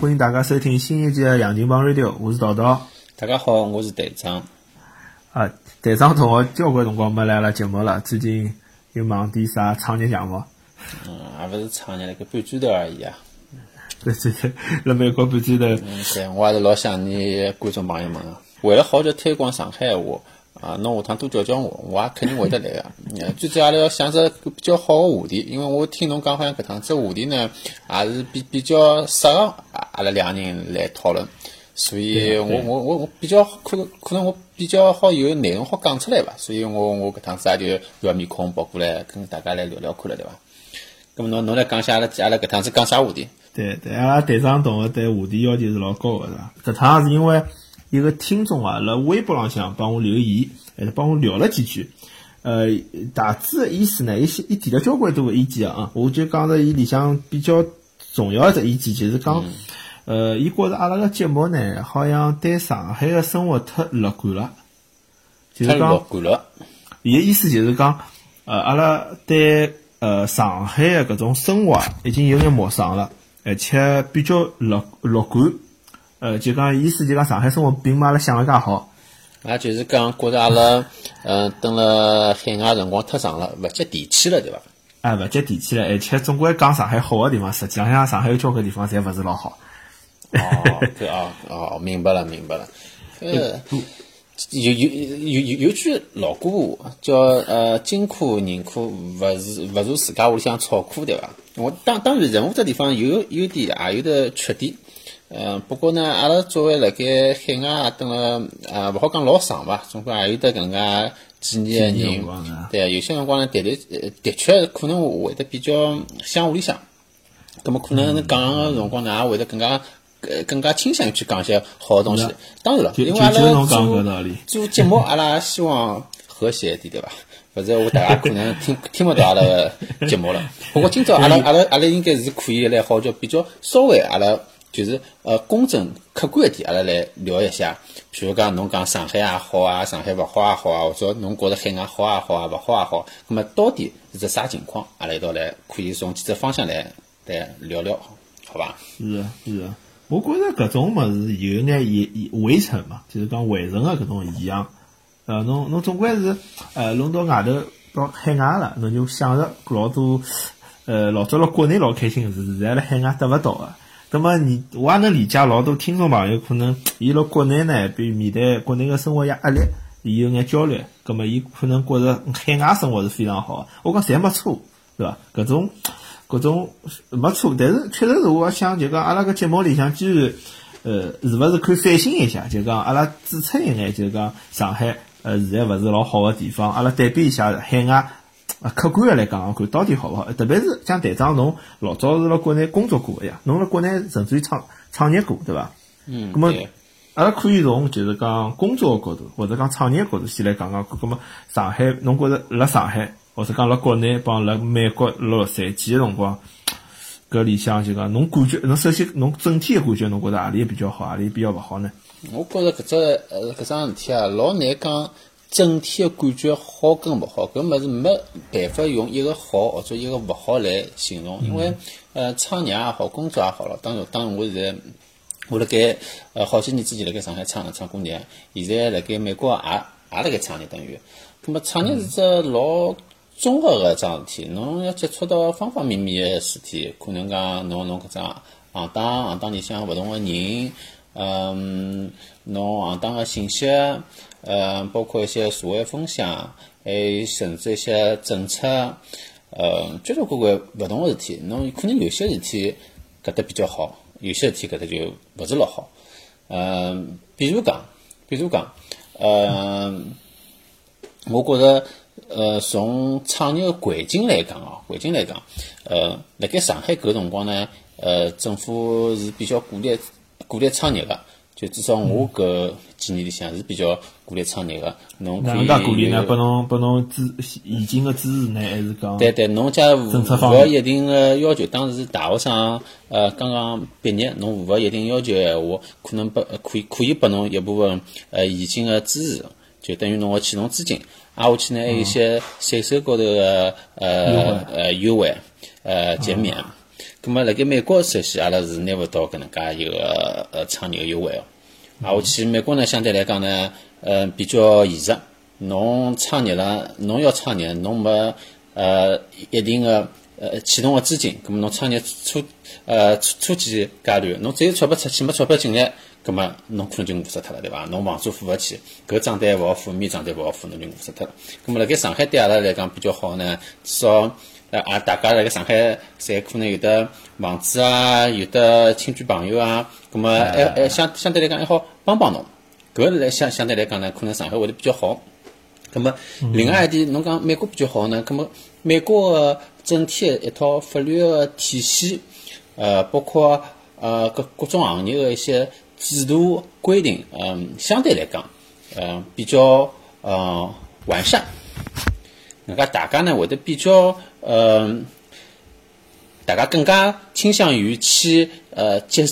欢迎大家收听新一季的《杨金帮 Radio》，我是道道。大家好，我是队长。啊，队长同学交关辰光没来了节目了，最近又忙点啥创业项目？嗯，也勿是创业，那个半砖头而已啊。对对对，辣美国半砖头。嗯，对，我还是老想念观众朋友们个。为了好叫推广上海话，啊，侬下趟多教教我，我也肯定会得来个。最主要阿拉要想着比较好个话题，因为我听侬讲好像搿趟只话题呢，也是比比较适合阿拉两个人来讨论。所以我我我我比较可可能我比较好有内容好讲出来吧，所以我我搿趟子也就要面孔跑过来跟大家来聊聊看了，对伐？咁侬侬来讲下阿拉阿拉搿趟子讲啥话题？对对，阿拉队长同学对话题要求是老高个，是伐？搿趟是因为一个听众啊，辣微博浪向帮我留言，还是帮我聊了几句。呃，大致个意思呢，伊伊提了交关多个意见啊，我就讲着伊里向比较重要一只意见，就是讲。呃，伊觉着阿拉个节目呢，好像对上海个生活太乐观了，就是讲，伊个意思就是讲，呃，阿拉对呃上海个搿种生活已经有眼陌生了，而且比较乐乐观，呃，就讲意思就讲上海生活并没阿拉想个介好，也就是讲觉着阿拉，嗯，蹲了海外辰光太长了，勿接地气了，对伐？哎，勿接地气了，而且总归讲上海好个地方，实际上像上海有交关地方侪勿是老好。哦，对啊，哦，明白了，明白了。呃，有有有有有句老古话叫呃，金库银库勿是勿如自家屋里向草库，对伐？我当当然，任何只地方有优点，也有的缺点。嗯，不过呢，阿拉作为辣盖海外等了啊，勿好讲老长吧，总归也有得搿能介几年的人。对，有些辰光呢，的的的确可能会得比较想屋里向。咁么可能讲个辰光呢，也会得更加。呃，更加倾向于去讲一些好的东西。当然了，因为阿拉做做节目，阿拉希望和谐一点，对伐？否则我大家可能听听勿到阿拉个节目了。不过今朝阿拉阿拉阿拉应该是可以来好叫比较稍微阿拉就是呃公正客观一点，阿拉来聊一下。譬如讲侬讲上海也好啊，上海勿好也好啊，或者侬觉着海外好也好啊，勿好也好，那么到底是只啥情况？阿拉一道来可以从几只方向来来聊聊，好吧？是啊，是啊。我觉着搿种物事有眼遗遗尘嘛，就是讲围城个搿种现象。呃，侬侬总归是呃，弄到外头到海外了，侬就想着老多呃，老早辣国内老开心个事，现在辣海外得勿到个。那么你我也能理解老多听众朋友可能伊辣国内呢，比面对国内个生活压压力，伊有眼焦虑。葛么伊可能觉着海外生活是非常好。我讲侪没错，对伐？搿种。各种没错，但是确实是我想就讲阿拉个节目里向，既然呃是勿是可以反省一下，就讲阿拉指出一眼，就讲上海呃现在勿是老好个地方，阿拉对比一下海外，啊客观个来讲看到底好勿好？特别是像队长侬老早是辣国内工作过个呀，侬辣国内甚至于创创业过，对伐？嗯。咁么阿拉可以从就是讲工作个角度，或者讲创业角度先来讲讲。咁么上海，侬觉着辣上海？或者讲辣国内帮辣美国洛杉矶个辰光，搿里向就讲侬感觉，侬首先侬整体个感觉，侬觉着何里比较好，何里比较勿好呢？我觉着搿只呃搿桩事体啊，老难讲整体个感觉好跟勿好，搿物事没办法用一个好或者一个勿好来形容，因为呃创业也好，工作也好了，当然当然我现在我辣盖呃好些年之前辣盖上海创创过业，现在辣盖美国也也辣盖创业等于，葛末创业是只老。综合个桩事体，侬要接触到方方面面个事体，可能讲侬侬搿桩行当行当里向勿同个人，嗯，侬行当个信息，嗯，包括一些社会风向，还有甚至一些政策，呃，交交关关勿同个事体，侬可能有些事体搿搭比较好，有些事体搿搭就勿是老好，嗯，比如讲，比如讲，嗯，我觉着。呃，从创业个环境来讲哦，环境来讲，呃，辣盖上海搿个辰光呢，呃，政府是比较鼓励鼓励创业个，就至少我搿几年里向是比较鼓励创业个。侬可以鼓励呢？拨侬拨侬支现金个支持呢？还是讲？对对，侬家符合一定个要求，当时大学生呃刚刚毕业，侬符合一定要求个闲话，可能拨可以可以拨侬一部分呃现金个支持，就等于侬个启动资金。挨下去呢，还有一些税收高头的呃呃优惠，呃减免。咁么辣盖美国首先阿拉是拿勿到搿能介一个呃创业个优惠哦。啊，我去美国呢，相对来讲呢，呃，比较现实。侬创业了，侬要创业，侬没呃一定个呃启动个资金，咁么侬创业初呃初初期阶段，侬只有钞票出去，没钞票进来，咁么侬可能就饿死脱了，对伐？侬房租付勿起，搿账单勿好付，面账单勿好付，侬就饿死脱了。咁么辣盖上海对阿拉来讲比较好呢，至少。呃啊，大家辣盖上海，侪可能有的房子啊，有的亲戚朋友啊，咁么还还相相对来讲还好帮帮侬，搿来相相对来讲呢，可能上海会得比较好。咁么另外一点，侬讲美国比较好呢？咁么美国个整体一套法律个体系，呃，包括呃各各种行业个一些制度规定，嗯，相对来讲，嗯，比较呃完善。那个大家呢会得比较。呃，大家更加倾向于去呃接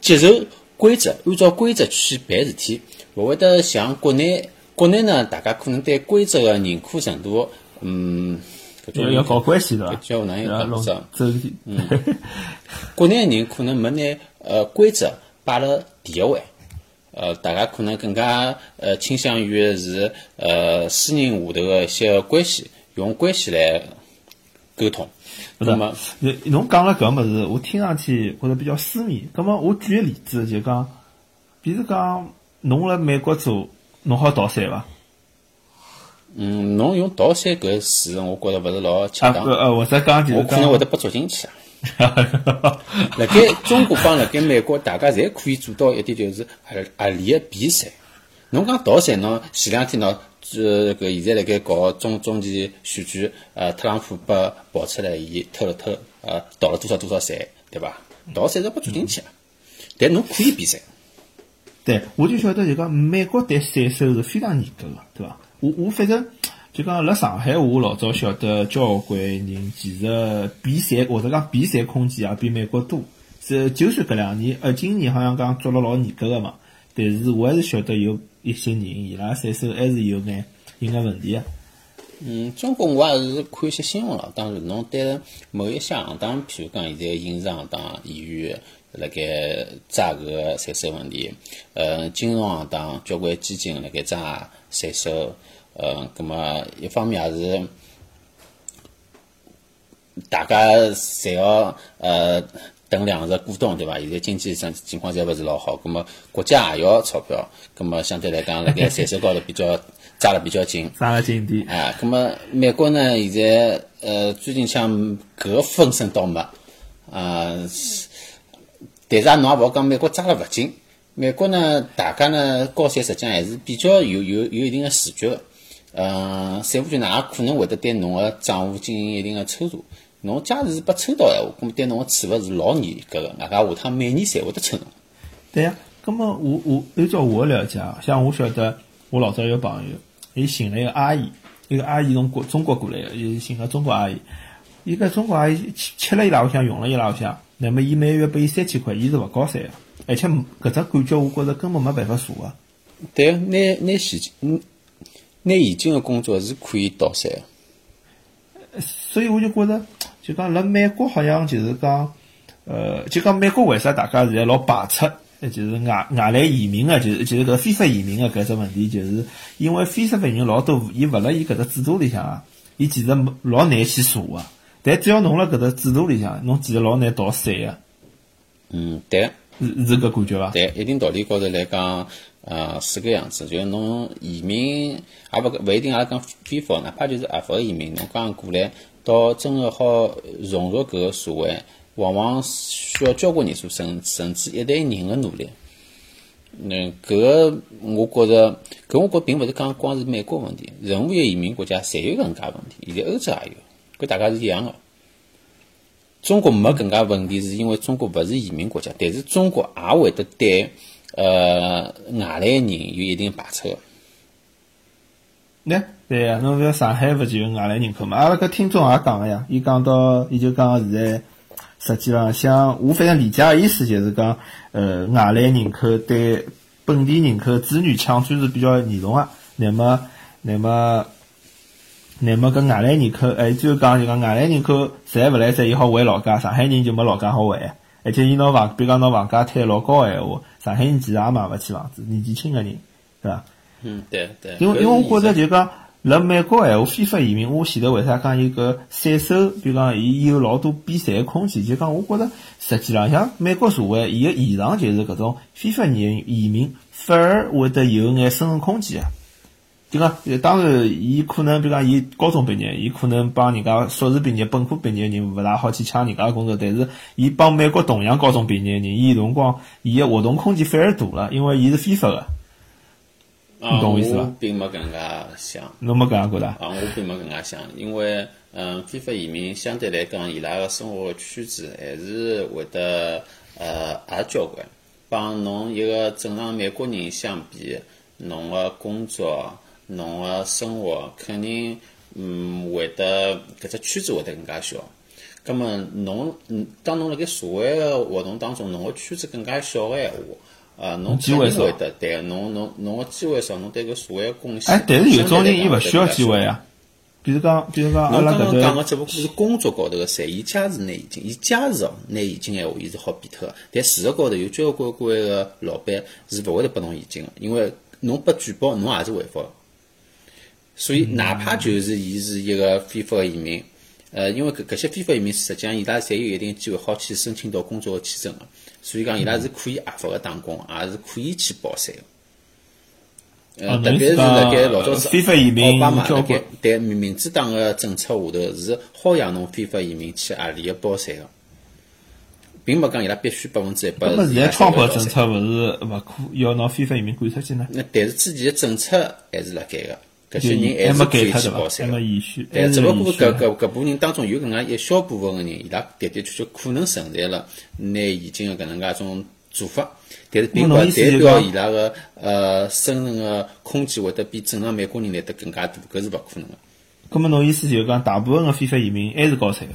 接受规则，按照规则去办事体，勿会得像国内国内呢，大家可能对规则的认可程度，嗯，要要搞关系的，比较难一点，是嗯，国内人可能没拿呃规则摆了第一位，呃，大家可能更加呃倾向于是呃私人下头的一些关系，用关系来。沟通，那么，侬侬讲了搿物事，我听上去觉着比较私密。葛么，我举个例子，就讲，比如讲，侬辣美国做，侬好逃税伐？嗯，侬用逃税搿词，我觉着勿是老恰当。呃呃，或者讲就是我可能会得被捉进去啊。辣盖中国帮辣盖美国，大家侪可以做到一点，就是合合理个避税。侬讲逃税，侬前两天喏。这个现在辣盖搞中中期选举，呃，特朗普被爆出来，伊偷了偷，呃，逃了多少多少税，对伐？逃税是不捉进去啊，但侬可以避税。对，我就晓得就讲美国对税收是非常严格个，对伐？我我反正就讲辣上海，我老早晓得交关人其实避税或者讲避税空间也比美国多。是，就算搿两年，呃，今年好像讲做了老严格个嘛，但是我还是晓得有。一些人，伊拉税收还是有眼有眼问题啊。嗯，中国我也是看一些新闻了。当然，侬对某一些行当，譬如讲现在影视行当、演员辣盖抓搿个税收问题。呃，金融行当交关基金辣盖抓税收。呃，葛么一方面也是大家侪要呃。等两个股东对伐？现在经济上情况侪勿是老好，葛么国家也要钞票，葛么相对来讲，辣盖 税收高头比较抓了比较紧，抓了紧点。啊，葛么美国呢？现在呃，最近像搿个风声倒没，啊，但是啊，侬也勿好讲美国抓了勿紧。美国呢，大家呢，高税实际上还是比较有有有一定的视觉个，嗯，税务局呢也可能会得对侬个账户进行一定的抽查。侬假如是被抽到闲话，咁对侬个处罚是老严格个，外加下趟每年侪会得抽侬。对呀，咁么我我按照我了解啊，像我晓得，我老早有朋友，伊寻了一个阿姨，一个阿姨从国中国过来个，伊寻个中国阿姨，伊个中国阿姨吃吃了伊拉屋向，用了伊拉屋向，那么伊每月拨伊三千块，伊是勿交税个，而且搿只感觉我觉着根本没办法查个。对，拿拿现金，嗯，拿现金个工作是可以逃税个。所以我就觉着。就讲辣美国好像就是讲，呃，就讲美国为啥大家现在老排斥，就是外外来移民啊，就是就是搿非法移民个搿只问题，就是因为非法移民老多，伊勿辣伊搿只制度里向啊，伊其实老难去查个，但只要侬辣搿只制度里向，侬其实老难逃税个。嗯，对，是是搿感觉伐？对，一定道理高头来讲，呃，是搿样子。就是侬移民也勿勿一定也讲非法，哪怕就是合法移民，侬刚过来。到真个好融入搿个社会，往往需要交关人数，甚甚至一代人个努力。那搿个我觉着，搿我觉并勿是讲光是美国问题，任何一个移民国家侪有搿能介问题，现在欧洲也有，搿大家是一样个。中国没搿能介问题，是因为中国勿是移民国家，但是中国也会得对呃外来人有一定排斥。那对呀，侬覅上海勿就有外来人口嘛？阿拉搿听众也讲个呀，伊讲到，伊就讲现在实际上，像我反正理解个意思就是讲，呃，外来人口对本地人口子女抢占是比较严重个。那么，那么，乃末搿外来人口，哎，最后讲就讲外来人口侪勿来塞，伊好回老家，上海人就没老家好回。而且伊拿房，比如讲拿房价推老高闲话，上海人其实也买勿起房子，年纪轻个人，对伐？嗯，对对。因为因为我觉着就讲，辣美国闲话，非法移民，我前头为啥讲伊搿税收，比如讲伊有老多避税个空间，就讲我觉着实际浪向美国社会伊个现状就是搿种非法移移民反而会得有眼生存空间啊。就讲，当然，伊可能，比如讲，伊高中毕业，伊可能帮人家硕士毕业、本科毕业人勿大好去抢人家工作，但是，伊帮美国同样高中毕业人，伊辰光，伊个活动空间反而大了，因为伊是非法个。你懂我意思伐？并没搿能介想。侬没搿样觉得？啊，我并没搿能介想，因为，嗯，非法移民相对来讲，伊拉个生活圈子还是会得，呃，也交关，帮侬一个正常美国人相比，侬个工作。侬个生活肯定，嗯，会得搿只圈子会得更加小。葛末侬，嗯，当侬辣盖社会个活动当中，侬个圈子更加小个闲话，啊，侬机会会得对，侬侬侬个机会少，侬对搿社会个贡献。哎，但是有种人伊勿需要机会啊。比如讲，比如讲，阿拉搿头讲个只不过是工作高头个税，伊假如拿现金，伊假如哦拿现金闲话，伊是好变脱个。但事实高头有交关关个老板是勿会得拨侬现金个，因为侬拨举报，侬也是违法。所以，哪怕就是伊是一个非法移民，呃，因为搿搿些非法移民实际上伊拉侪有一定机会好去申请到工作签证个，所以讲伊拉是可以合法个打工，也是可以去报税个。呃，特别是辣盖老早子奥巴马辣盖对民主党个政策下头是好让侬非法移民去合理个报税个，并没讲伊拉必须百分之一百。那么现在川普政策勿是勿可要拿非法移民赶出去呢？那但是之前个政策还是辣盖个。搿些人还是可以去报税，但只不过搿搿搿部人当中有搿能介一小部分个人，伊拉的的确确可能存在了拿现金个搿能介种做法，但是并勿代表伊拉个呃生存个空间会得比正常美国人来得更加大，搿是勿可能个。咾么侬意思就是讲，大部分个非法移民还是交税个？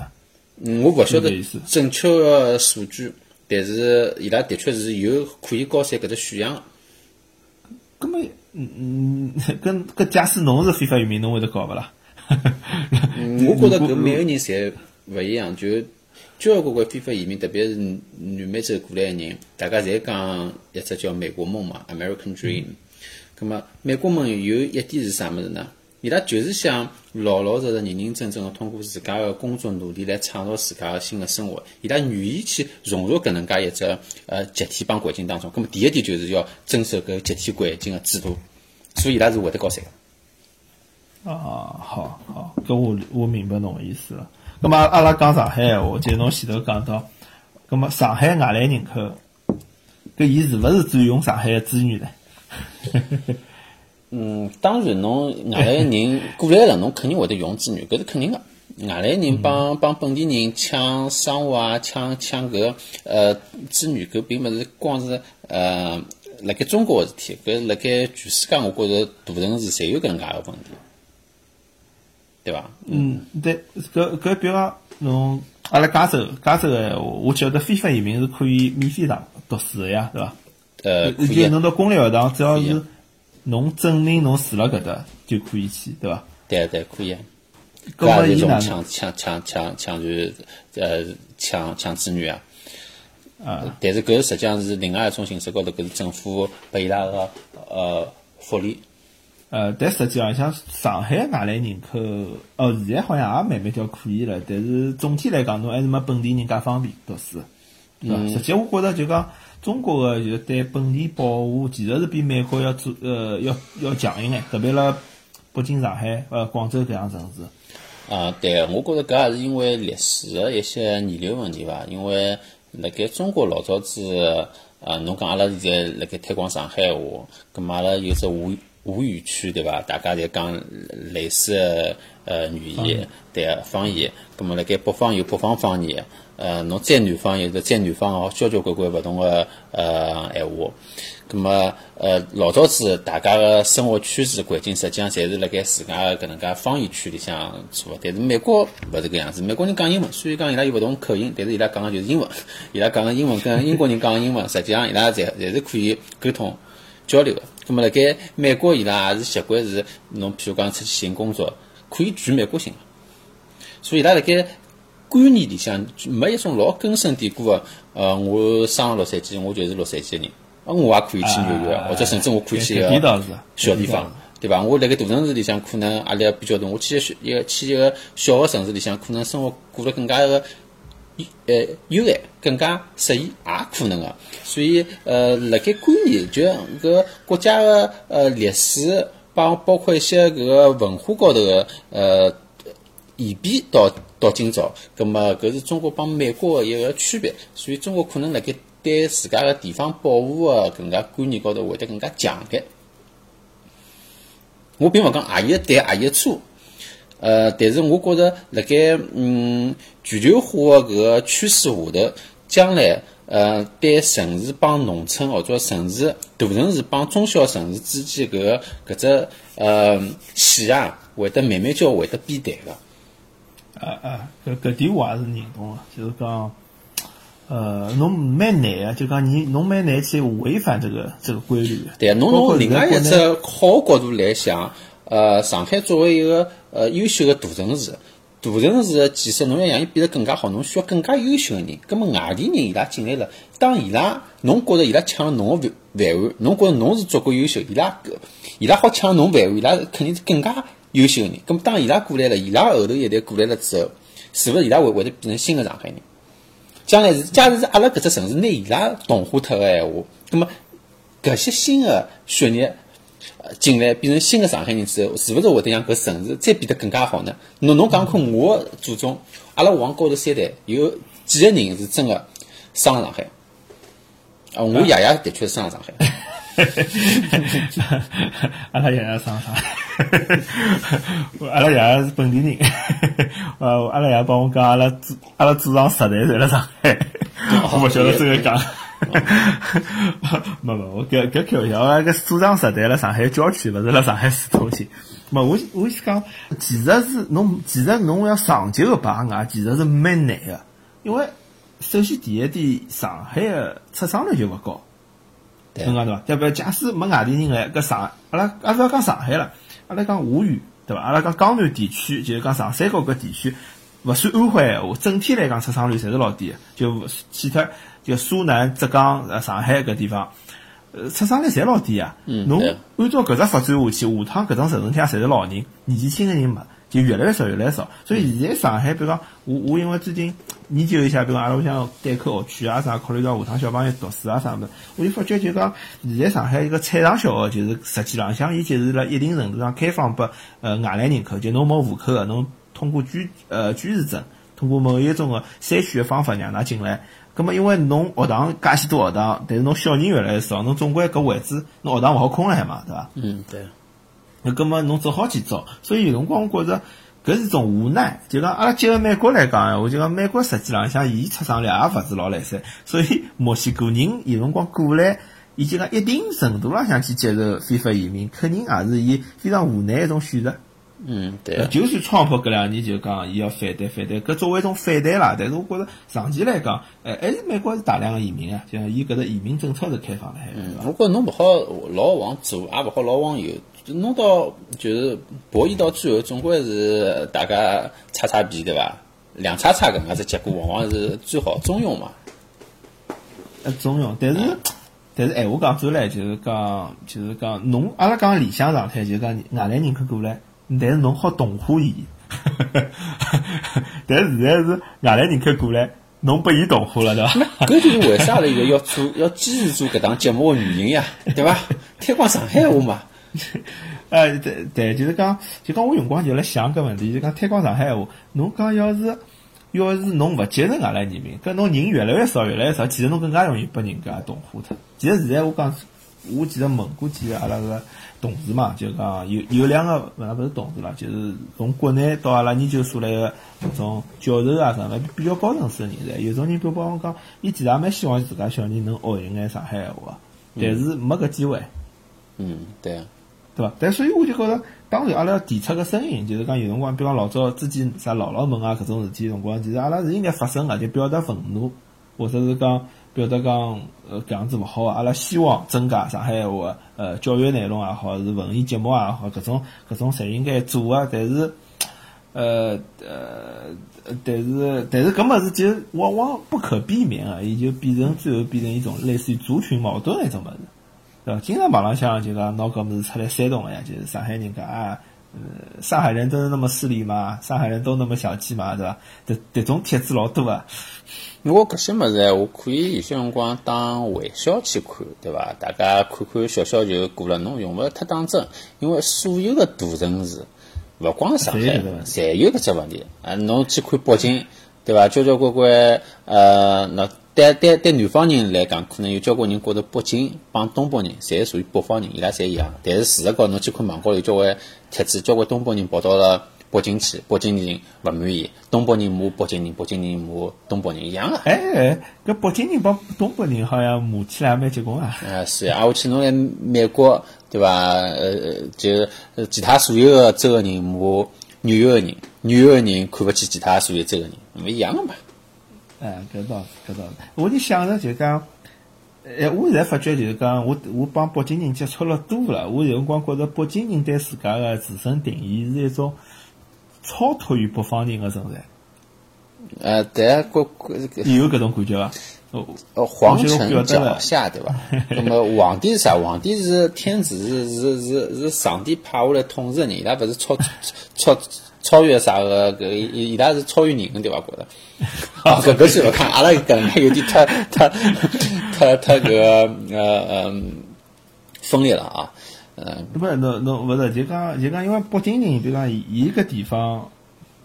嗯，我勿晓得正确个数据，但是伊拉的确是有可以交税搿只选项。咾么？嗯嗯，跟跟假使侬是非法移民，侬会得搞勿啦？我觉得搿每个人侪勿一样，就交关关非法移民，特别是南美洲过来个人，大家侪讲一只叫美国梦嘛，American Dream。咁么美国梦有一点是啥物事呢？伊拉就是想老老实实、认认真真个通过自家个工作努力来创造自家个新个生活。伊拉愿意去融入搿能介一只呃集体帮环境当中。咁么第一点就是要遵守搿集体环境个制度，所以伊拉是会得交税个。啊，好好，搿我我明白侬个意思了。咁么阿拉讲上海闲话，就侬前头讲到，咁么上海外来人口，搿伊是勿是占用上海个资源呢？嗯，当然，侬外来人 过来了，侬肯定会得用资源，搿是肯定个。外来人帮帮本地人抢生活啊，抢抢搿呃资源，搿并勿是光是呃辣盖中国个事体，搿辣盖全世界，我觉着大城市侪有搿能介个问题，对伐？嗯，对，搿搿比如讲，侬阿拉加州，加州个闲话，我晓得非法移民是可以免费上读书个呀，对伐？呃，可以。侬到公立学堂，只要是。侬证明侬住了搿搭就可以去，对伐？对对，可以。搿是一种抢抢抢抢抢权，呃，抢抢资源啊。啊。但是搿实际上是另外一种形式高头，搿是政府拨伊拉个呃福利。呃，但实际上像上海外来人口，哦，现在好像也慢慢叫可以了。但是总体来讲，侬还是没本地人介方便读书，对伐？实际我觉着就讲。中国个就是对本地保护，其实是比美国要做呃要要强一眼，特别辣北京、上海、呃广州搿样城市。啊，对，我觉着搿也是因为历史个一些遗留问题伐？因为辣盖中国老早子，啊，侬讲阿拉现在辣盖推广上海话，咁嘛阿拉有只吴吴语区对伐？大家侪讲类似个呃语言，对方言。咁么辣盖北方有北方方言。呃，侬再南方有个再南方哦，交交关关勿同个呃闲话。咁么呃老早子大家个生活圈子环境实际上侪是辣盖自家个搿能介方言区里向做。但是美国勿是搿样子，美国人讲英文，虽然讲伊拉有勿同口音，但是伊拉讲个就是英文。伊拉讲个英文跟英国人讲个英文，实际上伊拉侪侪是可以沟通交流个。咁么辣盖美国伊拉也是习惯是侬譬如讲出去寻工作。可以具美国性个。所以伊拉辣盖观念里向没一种老根深蒂固个，呃，我生了洛杉矶，我就是洛杉矶人，啊，我也可以去纽约，或者甚至我可以去一个小地方，对伐？我辣盖大城市里向可能压力比较大，我去一个去一个小个城市里向，可能生活过得更加个。呃，优爱更加适宜也可能个，所以呃，辣盖观念就搿国家个呃历史帮包括一些搿个文化高头个呃演变到到今朝，葛末搿是中国帮美国个一个区别，所以中国可能辣盖对自家个地方保护个搿能介观念高头会得更加强点。我并勿讲何伊对何伊错。呃，但是我觉着，辣盖嗯全球化个搿个趋势下头，将来呃对城市帮农村或者城市大城市帮中小城市之间搿个搿只呃线啊，会得慢慢叫会得变淡个。啊啊，搿搿点我也是认同个，就是讲，呃，侬蛮难个，就讲你侬蛮难去违反这个这个规律。对，侬从另外一只好角度来想。呃，上海作为一个呃优秀的大城市，大城市的建设，侬要让伊变得更加好，侬需要更加优秀的人。葛么外地人伊拉进来了，当伊拉侬觉着伊拉抢了侬个饭碗，侬觉着侬是足够优秀，伊拉伊拉好抢侬饭碗，伊拉肯定是更加优秀的人。葛么当伊拉过来了，伊拉后头一代过来了之后，是勿是伊拉会会得变成新的上海人？将来是假如是阿拉搿只城市拿伊拉同化脱个闲话，葛么搿些新的血液。进来变成新的上海人之后，是勿是会得让搿城市再变得更加好呢？侬侬讲看，我祖宗，阿拉往高头三代有几个人是真的生了上海？啊，我爷爷的确是生了上海。阿拉爷爷上上海，阿拉爷爷是本地人。呃，阿拉爷爷帮我讲，阿拉祖阿拉祖上十代在辣上海，我勿晓得这个讲。没没，我搿搿开玩笑，我搿祖上实在辣上海郊区，勿是辣上海市中心。没，我我是讲，其实是侬，其实侬要长久个把握，其实是蛮难个。因为首先第一点，上海个出生率就勿高，侬讲对伐？对不？假使没外地人来，搿上阿拉阿勿要讲上海了，阿拉讲华语对伐？阿拉讲江南地区，就是讲长三角搿地区，勿算安徽闲话，整体来讲出生率侪是老低个，就其他。就苏南、浙江、呃上海搿地方，呃出生率侪老低啊。侬按照搿只发展下去，下趟搿种城市里侪是老人，年纪轻个人没，就越来越少，越来越少。所以现在上海，比如讲，我我因为最近研究一下，比如讲阿拉屋里向对口学区啊啥，考虑到下趟小朋友读书啊啥物事，我就发觉就讲，现在上海一个菜场小学，就是实际浪向伊就是辣一定程度上开放拨呃外来人口，就侬没户口个，侬通过居呃居住证，通过某一种个筛选个方法让㑚进来。咁么，因为侬学堂介许多学堂，但是侬小人越来越少，侬总归搿位置，侬学堂勿好空了海嘛，对伐？嗯，对。那咁么，侬只好去招。所以有辰光我觉着，搿是种无奈。就讲阿拉结合美国来讲，我就讲美国实际浪向伊出生率也勿是老来塞，所以墨西哥人有辰光过来，伊就讲一定程度浪向去接受非法移民，肯定也是伊非常无奈一种选择。嗯，对。就算川普搿两年就讲，伊要反对反对，搿作为一种反弹啦。但是我觉着长期来讲，哎，还是美国是大量个移民啊，就伊搿个移民政策是开放的，还嗯，我觉着侬勿好老往左，也勿好老往右，弄到就是博弈到最后，总归是大家擦擦皮，对伐？两擦擦搿能介只结果，往往是最好中庸嘛。呃，中庸，但是但是闲话讲转来，就是讲就是讲侬阿拉讲理想状态，就是讲外来人口过来。但是侬好同化伊，但是现在是外来人口过来，侬拨伊同化了，对伐？搿就是为啥了？一个要做要坚持做搿档节目个原因呀，对伐？推广上海话嘛。呃，对对，就是讲，就讲我用光就来想搿问题，就讲推广上海话。侬讲要是要是侬勿接受外来移民，搿侬人越来越少，越来越少，其实侬更加容易拨人家同化脱。其实现在我讲，我其实问过几个阿拉个。同事嘛，就讲有有两个，勿勿是同事啦，就是从国内到阿拉研究所来个搿种教授啊啥么，比较高层次个人才。有种人比如帮我讲，伊其实也蛮希望自家小人能学一眼上海话，但是没搿机会。嗯，对啊，对伐？但所以我就觉着，当然阿拉要提出个声音，就是讲有辰光，比方老早之前啥姥姥们啊搿种事体辰光，其实阿拉是应该发声个，就表达愤怒，或者是讲。表达讲，呃，搿样子勿好阿拉希望增加上海话，呃，教育内容也好，是文艺节目也好，搿种搿种侪应该做啊。但是，呃呃，但是但是搿物事就往往不可避免啊，伊就变成最后变成一种类似于族群矛盾的一种物事，对伐？经常网浪向就讲拿搿物事出来煽动个呀，就是上海人讲啊，呃，上海人真的那么势利吗？上海人都那么小气吗？对伐？迭迭种帖子老多啊。我搿些物事，我可以有些辰光当玩笑去看，对伐？大家看看笑笑就过了，侬用勿着太当真，因为所有的大城市，勿光上海，侪有搿只问题。啊，侬去看北京，对伐？交交关关，呃，那对对对南方人来讲，可能有交关人觉着北京帮东北人侪属于北方人，伊拉侪一样。但是事实高，侬去看网高头交关帖子，交关东北人跑到了。北京去，北京人勿满意，东北人骂北京人，北京人骂东北人一样啊！哎哎，搿北京人帮东北人好像骂起来蛮结棍啊！啊是啊，我去侬来美国对伐？呃，就其他所有个州个人骂纽约个人，纽约个人看勿起其他所有州个人，勿一样个嘛？哎，搿倒搿倒，我就想着就讲，哎，我现在发觉就是讲，我我帮北京人接触了多了，我有辰光觉着北京人对自家个自身定义是一种。超脱于北方人的存在，呃，对，国有搿种感觉伐？哦，皇城脚下，对伐？那么皇帝是啥？皇帝是天子，是是是是上帝派下来统治的人，伊拉勿是超超超越啥个？搿伊伊拉是超越人的，对伐？觉得，啊，搿搿是我看阿拉搿能有点太太太太搿呃呃分裂了啊。嗯，不，侬侬勿是就讲就讲，因为北京人，比如讲，伊个地方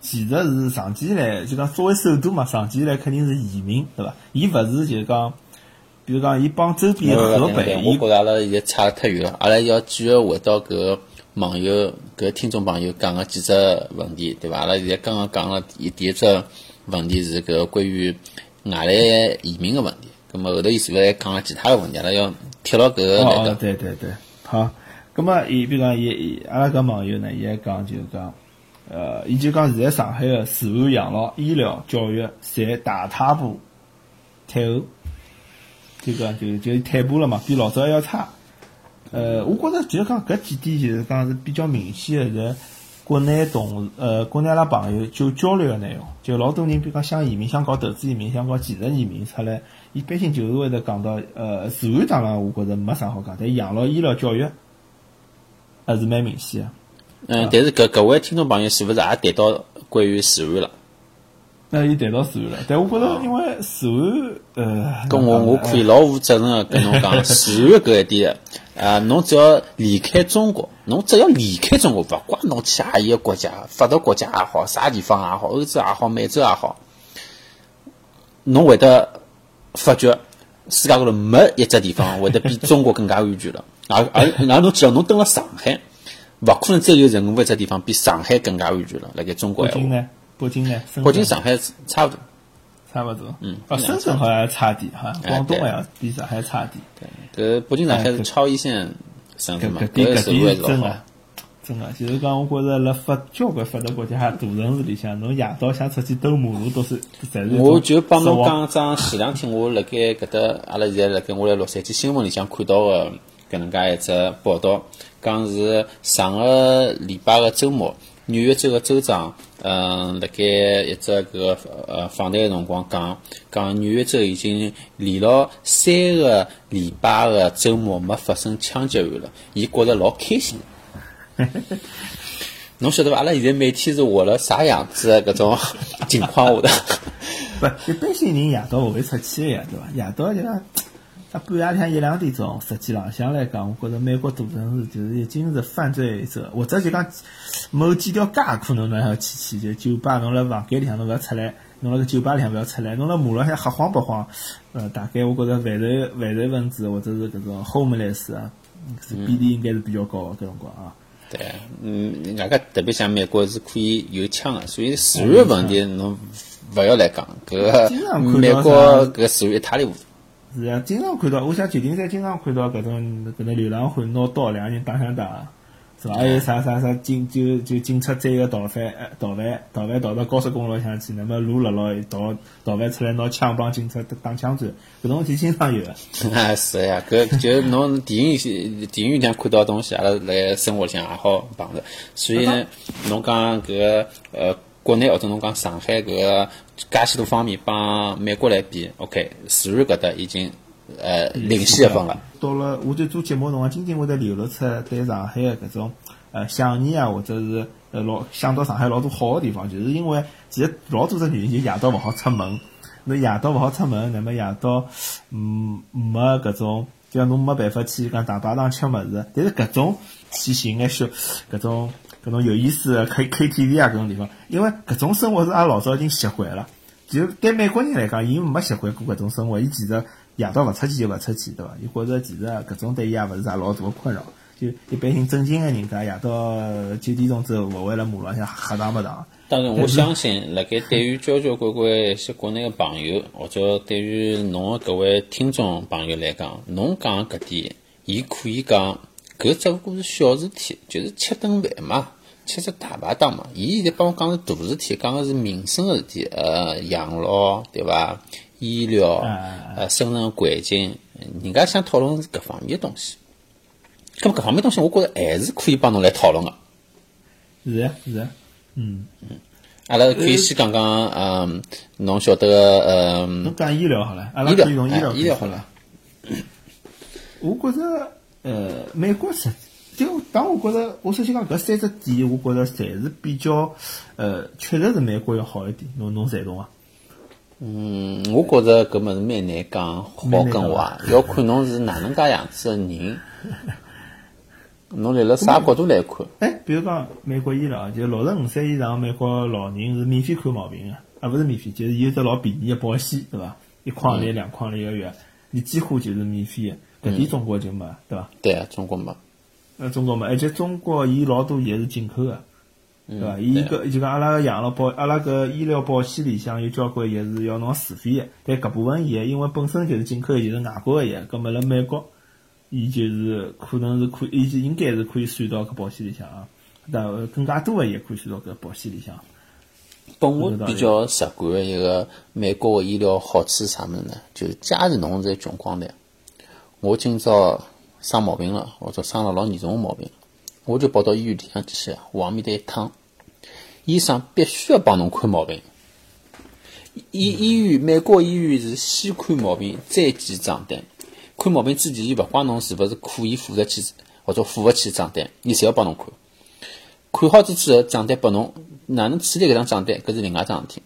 其实是长期以来就讲作为首都嘛，长期以来肯定是移民，对伐？伊勿是就讲，比如讲，伊帮周边河北，我觉着阿拉现在差得太远了。阿拉要继续回到搿网友、搿听众朋友讲个几只问题，对伐？阿拉现在刚刚讲了第第一只问题是搿关于外来移民个问题，葛末后头伊是勿是还讲了其他个问题？阿拉要贴牢搿个来讲。对对对，好。咁么，伊比如讲，伊伊阿拉搿网友呢，伊还讲就是讲，呃，伊就讲现在上海个住房、养老、医疗、教育，侪大踏步退后，就讲就就退步了嘛，比老早还要差。呃，我觉着就是讲搿几点就是讲是比较明显个，在国内同呃国内阿拉朋友就交流个内容，就老多人比如讲想移民，想搞投资移民，想搞技术移民出来，一般性就是会得讲到，呃，自然当然我觉着没啥好讲，但养老、医疗、教育。还是蛮明显的。嗯，但是搿搿位听众朋友是勿是也谈到关于自然了？那伊谈到自然了，但我觉着因为自然，呃，跟我我可以老负责任个跟侬讲，自然搿一点，啊，侬只要离开中国，侬只要离开中国，勿管侬去阿一个国家，发达国家也好，啥地方也好，欧洲也好，美洲也好，侬会得发觉世界高头没一只地方会得比中国更加安全了。而而而侬只要侬登了上海，勿可能再有任何一只地方比上海更加安全了。辣盖中国，北京呢？北京呢？北京、上海差不多，差不多。嗯，啊，深圳好像差点哈，广东好像比上海差点。对，搿北京、上海是超一线省份嘛？搿点搿点真个，真个，就是讲，我觉着辣发交关发达国家大城市里向，侬夜到想出去兜马路都是，侪是我就帮侬讲张前两天我辣盖搿搭，阿拉现在辣盖我辣洛杉矶新闻里向看到个。搿能介一只报道，讲是上个礼拜个周末，纽约州个州长，嗯，辣盖一只搿个呃访谈个辰光讲，讲纽约州已经连牢三个礼拜个周末没发生枪击案了，伊觉着老开心。侬晓得伐？阿拉现在每天是活了啥样子个搿种情况下头？不，一般性人夜到勿会出去个呀，对伐？夜到就讲。他半夜里向一两点钟，实际浪向来讲，我觉着美国大城市就是已经是犯罪者，或者就讲某几条街可能侬还要去去，就酒吧，侬辣房间里向侬勿要出来，侬辣个酒吧里向勿要出来，侬辣马路上瞎晃白晃，呃，大概我觉着犯罪犯罪分子或者是搿种 homeless 啊，是比例应该是比较高个搿辰光啊。对，嗯，外加特别像美国是可以有枪个，所以治安问题侬勿要来讲，搿美国搿治安一塌糊涂。是啊，经常看到，我想旧金山经常看到搿种搿种流浪汉拿刀两个人打相打，是伐？还有啥啥啥警就就警察追个逃犯，呃，逃犯逃犯逃到高速公路上去，那么路落落逃逃犯出来拿枪帮警察打枪战，搿种事体经常有个。啊，是呀，搿就是侬电影里电影里向看到的东西，阿拉辣生活里向也好碰着。所以呢，侬讲搿个呃，国内或者侬讲上海搿个介许多方面帮美国来比，OK，自然搿搭已经呃领先一分了。到了我在做节目辰光，经常会得流露出对上海的搿种呃想念啊，或者是呃老想到上海老多好个地方，就是因为其实老多只原因就夜到勿好出门。侬夜到勿好出门，那么夜到嗯没搿种，就像侬没办法去讲大排档吃物事，但是搿种去寻眼小搿种搿种有意思的 K K T V 啊搿种地方，因为搿种生活是阿拉老早已经习惯了。就对美国人来讲，伊没习惯过搿种生活，伊其实夜到勿出去就勿出去，对伐？伊觉着其实搿种对伊也勿是啥老大个困扰。就一般性正经个人家，夜到九点钟之后，勿会辣马路浪向瞎打白打。当然，我相信，辣盖对于交交关关一些国内个朋友，或者对于侬个各位听众朋友来讲，侬讲搿点，伊可以讲搿只勿过是小事体，就是吃顿饭嘛，吃只大排档嘛。伊现在帮我讲是大事体，讲个是民生个事体，呃，养老对伐？医疗，呃，生存环境，人家想讨论是搿方面个东西。咁么搿方面东西，我觉着还是可以帮侬来讨论个。是啊，是啊，嗯嗯。阿拉可以先讲讲，嗯，侬晓得个，嗯。侬讲医疗好了，阿拉可以从医疗医疗好了。我觉着，呃，美国实，就当我觉着，我首先讲搿三只点，我觉着侪是比较，呃，确实是美国要好一点。侬侬赞同伐？嗯，我觉着搿物事蛮难讲好跟坏，要看侬是哪能介样子个人。侬立辣啥角度来看？哎，比如讲美国医疗，就六十五岁以上美国老人是免费看毛病个，啊，勿是免费，就是有只老便宜个保险，对伐？一块钿、两块钿一个月，你几乎就是免费个。搿点中国就没，对伐？对啊，中国没。呃，中国没，而且中国伊老多也是进口个，对伐？伊搿就讲阿拉个养老保，阿拉搿医疗保险里向有交关也是要侬自费个，但搿部分药因为本身就是进口，就是外国个药，搿么辣美国。伊就是可能是可以，伊就应该是可以算到搿保险里向啊，那更加多个也可以算到搿保险里向。本我比较直观个一个美国个医疗好处是啥物事呢？就是假如侬是穷光蛋，我今朝生毛病了，或者生了老严重个毛病，我就跑到医院里向去，往面搭一躺，医生必须要帮侬看毛病。医医院美国医院是先看毛病，再记账单。看毛病之前，伊勿管侬是勿是可以付得起或者付勿起账单，伊侪要帮侬看。看好之之后，账单拨侬，哪能处理搿张账单，搿是另外一桩事体。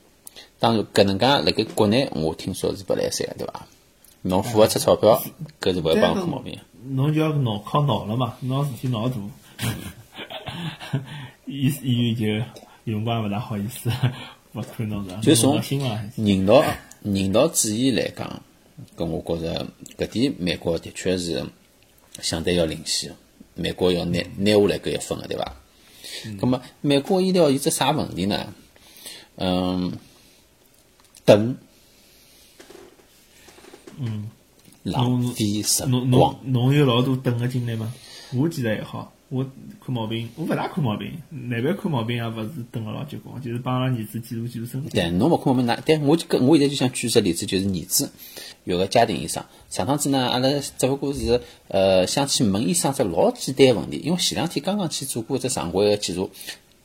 当然，搿能介辣盖国内，我听说是勿来三个，对伐？侬付勿出钞票，搿是勿会帮侬看毛病。侬就要脑靠脑了嘛，脑事体脑大，医医院就用光勿大好意思，勿看侬是。就从人道人道主义来讲。搿我觉着搿点美国的确是相对要领先，美国要拿拿下来搿一分个，对伐？葛末美国医疗有只啥问题呢？嗯，等，嗯，浪费时光。侬侬有老多等个经历吗？我其实还好。我看毛病，我勿大看毛病，那边看毛病也勿是等了老结棍，就是帮阿拉儿子检查检查身体。对，侬勿看毛病，那对我就跟我现在就想举个例子，就是儿子有个家庭医生，上趟子呢，阿拉只不过是呃想去问医生只老简单问题，因为前两天刚刚去做过只常规个检查，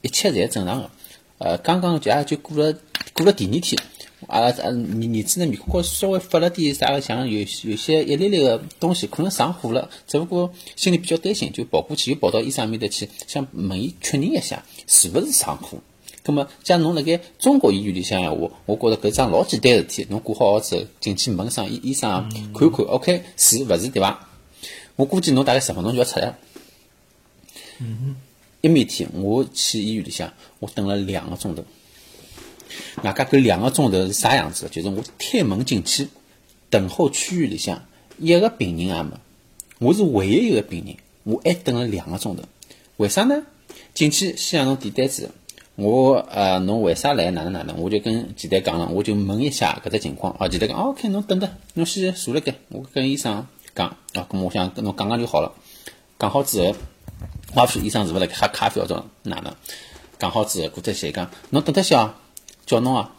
一切侪正常个，呃，刚刚就也就过了过了第二天。阿拉儿儿子呢，面孔高稍微发了点啥个，像有有些一粒粒个东西，可能上火了。只不过心里比较担心，就跑过去又跑到医生面搭去，想问伊确认一下是勿是上火。葛么，像侬辣盖中国医院里向闲话，我觉着搿桩老简单事体，侬过好号之后进去问上医医生看看，OK 是勿是对伐？我估计侬大概十分钟就要出来。嗯一每天我去医院里向，我等了两个钟头。外加搿两个钟头是啥样子？就是我推门进去，等候区域里向一个病人也没，我是唯一一个病人，我还等了两个钟头。为啥呢？进去先让侬填单子，我呃，侬为啥来？哪能哪能？我就跟前台讲了，我就问一下搿只情况。哦，前台讲，OK，侬等等，侬先坐辣盖，我跟医生讲。啊，咁我想跟侬讲讲就好了。讲好之后，我也不晓得医生是勿是辣喝咖啡或者哪能。讲好之后，过脱歇讲，侬等脱歇啊，叫侬啊，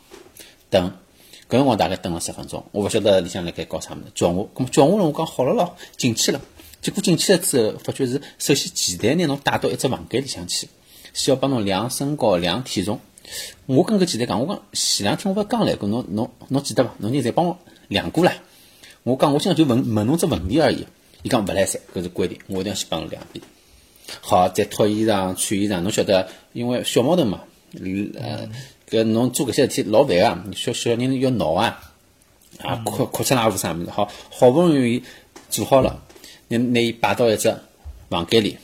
等。搿辰光大概等了十分钟，我勿晓得里向辣盖搞啥物事，叫我，咁叫我了，我讲好了咯，进去了。结果进去了之后，发觉是首先前台拿侬带到一只房间里向去，需要帮侬量身高、量体重。我跟搿前台讲，我讲前两天我勿刚来过，侬侬侬记得伐？侬现在帮我量过了。我讲我今朝就问问侬只问题而已。伊讲勿来三，搿是规定，我一定要先帮侬量一遍。好，再脱衣裳、穿衣裳，侬晓得，因为小毛头嘛，呃，搿侬做搿些事体老烦啊，小小人要闹啊，啊，哭哭出来无啥物事，好，好不容易做好了，拿拿伊摆到一只房间里。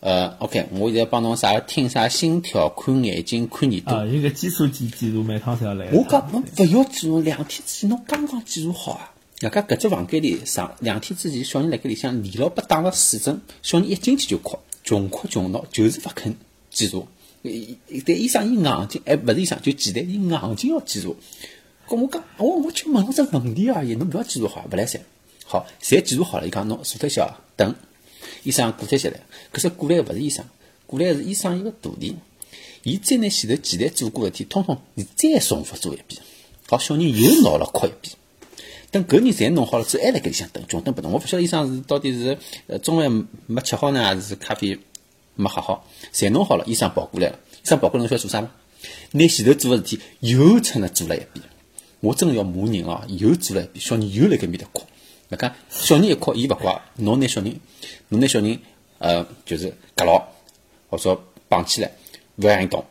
呃，OK，我现在帮侬啥听啥心跳、看眼睛、看耳朵。啊，有个基础记记录每趟侪要来。我讲侬勿要记录，两天之前侬刚刚记录好啊！人家搿只房间里上两天之前，小人辣盖里向连牢被打了四针，小人一进去就哭，穷哭穷闹，就是勿肯记住。但医生伊硬劲，还勿是医生，就前台伊硬劲要记住。跟我讲，我我就问侬只问题。而已，侬勿要记住好，勿来三。好，侪记住好了，伊讲侬坐脱歇等。医生过脱歇来，可是过来个勿是医生，过来个是医生一个徒弟。伊再拿前头前台做过个事体，通通你再重复做一遍。好，小人又闹了哭一遍。等搿人侪弄好了之后，还辣盖里向等，穷等不动。我勿晓得医生是到底是呃中饭没吃好呢，还是咖啡没喝好？侪弄好了，医生跑过来了。医生跑过来，侬晓得做啥吗？拿前头做个事体又趁了做了一遍。我真个要骂人哦！又做了一遍，小人又辣盖面搭哭。那看小人一哭，伊勿怪，侬拿小人，侬拿小人，呃，就是夹牢，或者绑起来，勿让伊动。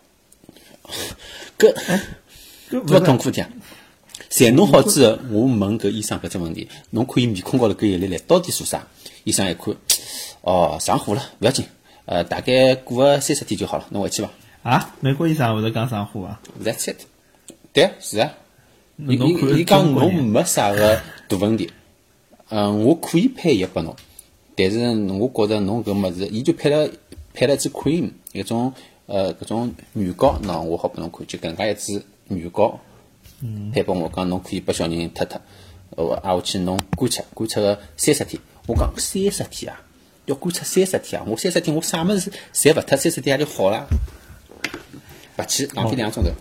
搿多痛苦点。侪弄好之后，我问搿医生搿只问题，侬看伊面孔高头搿眼泪来到底做啥？医生一看，哦，上火了，勿要紧，呃，大概过个三十天就好了，侬回去伐？啊，美国医生会得讲上火啊？That's it。对，是啊。伊伊伊讲侬没啥个 大问题，嗯，我可以配药拨侬，但是我觉着侬搿物事，伊就配了配了一支 cream，一种呃搿种软膏，喏，我好拨侬看，就搿能介一支软膏。配拨我讲，侬可以拨小人脱脱，我挨下去侬观察观察个三十天。我讲三十天啊，要观察三十天啊！我三十天我啥么子侪勿脱，三十天也就好了。勿去浪费两个钟头。